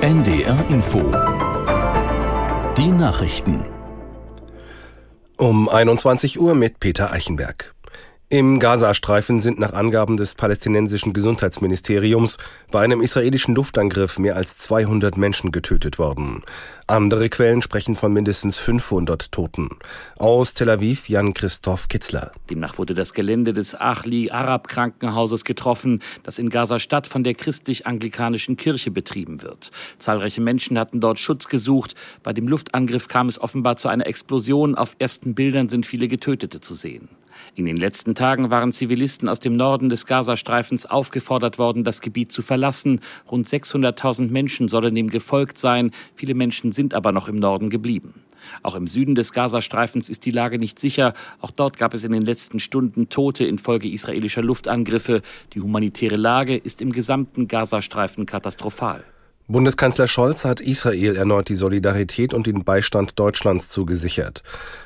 NDR Info Die Nachrichten um 21 Uhr mit Peter Eichenberg. Im Gazastreifen sind nach Angaben des palästinensischen Gesundheitsministeriums bei einem israelischen Luftangriff mehr als 200 Menschen getötet worden. Andere Quellen sprechen von mindestens 500 Toten. Aus Tel Aviv Jan-Christoph Kitzler. Demnach wurde das Gelände des Achli Arab Krankenhauses getroffen, das in Gaza-Stadt von der christlich-anglikanischen Kirche betrieben wird. Zahlreiche Menschen hatten dort Schutz gesucht. Bei dem Luftangriff kam es offenbar zu einer Explosion. Auf ersten Bildern sind viele Getötete zu sehen. In den letzten Tagen waren Zivilisten aus dem Norden des Gazastreifens aufgefordert worden, das Gebiet zu verlassen. Rund 600.000 Menschen sollen dem gefolgt sein. Viele Menschen sind aber noch im Norden geblieben. Auch im Süden des Gazastreifens ist die Lage nicht sicher. Auch dort gab es in den letzten Stunden Tote infolge israelischer Luftangriffe. Die humanitäre Lage ist im gesamten Gazastreifen katastrophal. Bundeskanzler Scholz hat Israel erneut die Solidarität und den Beistand Deutschlands zugesichert.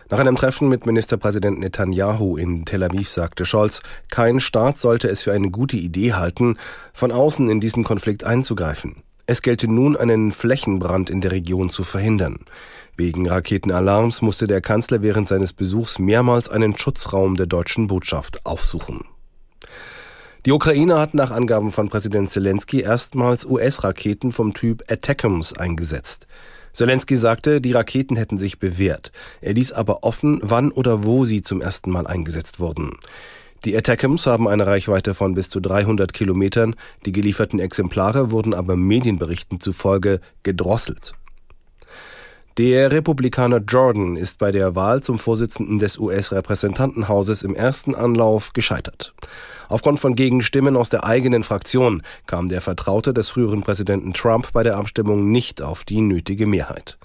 Nach einem Treffen mit Ministerpräsident Netanyahu in Tel Aviv sagte Scholz, kein Staat sollte es für eine gute Idee halten, von außen in diesen Konflikt einzugreifen. Es gelte nun, einen Flächenbrand in der Region zu verhindern. Wegen Raketenalarms musste der Kanzler während seines Besuchs mehrmals einen Schutzraum der deutschen Botschaft aufsuchen. Die Ukraine hat nach Angaben von Präsident Zelensky erstmals US-Raketen vom Typ Attackams eingesetzt. Zelensky sagte, die Raketen hätten sich bewährt. Er ließ aber offen, wann oder wo sie zum ersten Mal eingesetzt wurden. Die Attackams haben eine Reichweite von bis zu 300 Kilometern. Die gelieferten Exemplare wurden aber Medienberichten zufolge gedrosselt. Der Republikaner Jordan ist bei der Wahl zum Vorsitzenden des US-Repräsentantenhauses im ersten Anlauf gescheitert. Aufgrund von Gegenstimmen aus der eigenen Fraktion kam der Vertraute des früheren Präsidenten Trump bei der Abstimmung nicht auf die nötige Mehrheit.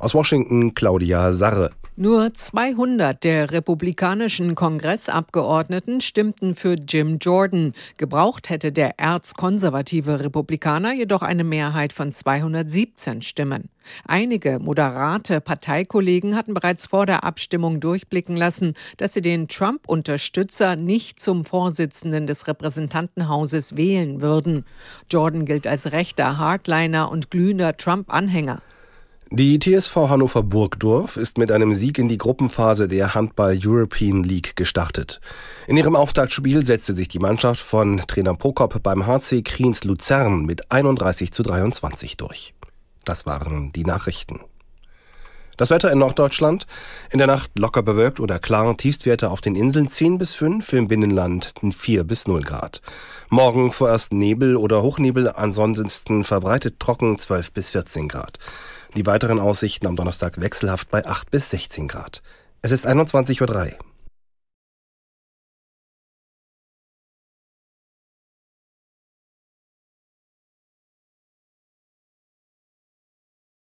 Aus Washington Claudia Sarre. Nur 200 der republikanischen Kongressabgeordneten stimmten für Jim Jordan. Gebraucht hätte der erzkonservative Republikaner jedoch eine Mehrheit von 217 Stimmen. Einige moderate Parteikollegen hatten bereits vor der Abstimmung durchblicken lassen, dass sie den Trump-Unterstützer nicht zum Vorsitzenden des Repräsentantenhauses wählen würden. Jordan gilt als rechter Hardliner und glühender Trump-Anhänger. Die TSV Hannover Burgdorf ist mit einem Sieg in die Gruppenphase der Handball European League gestartet. In ihrem Auftaktspiel setzte sich die Mannschaft von Trainer Prokop beim HC Kriens Luzern mit 31 zu 23 durch. Das waren die Nachrichten. Das Wetter in Norddeutschland. In der Nacht locker bewölkt oder klar. Tiefstwerte auf den Inseln 10 bis 5, im Binnenland 4 bis 0 Grad. Morgen vorerst Nebel oder Hochnebel, ansonsten verbreitet trocken 12 bis 14 Grad. Die weiteren Aussichten am Donnerstag wechselhaft bei 8 bis 16 Grad. Es ist 21.03 Uhr.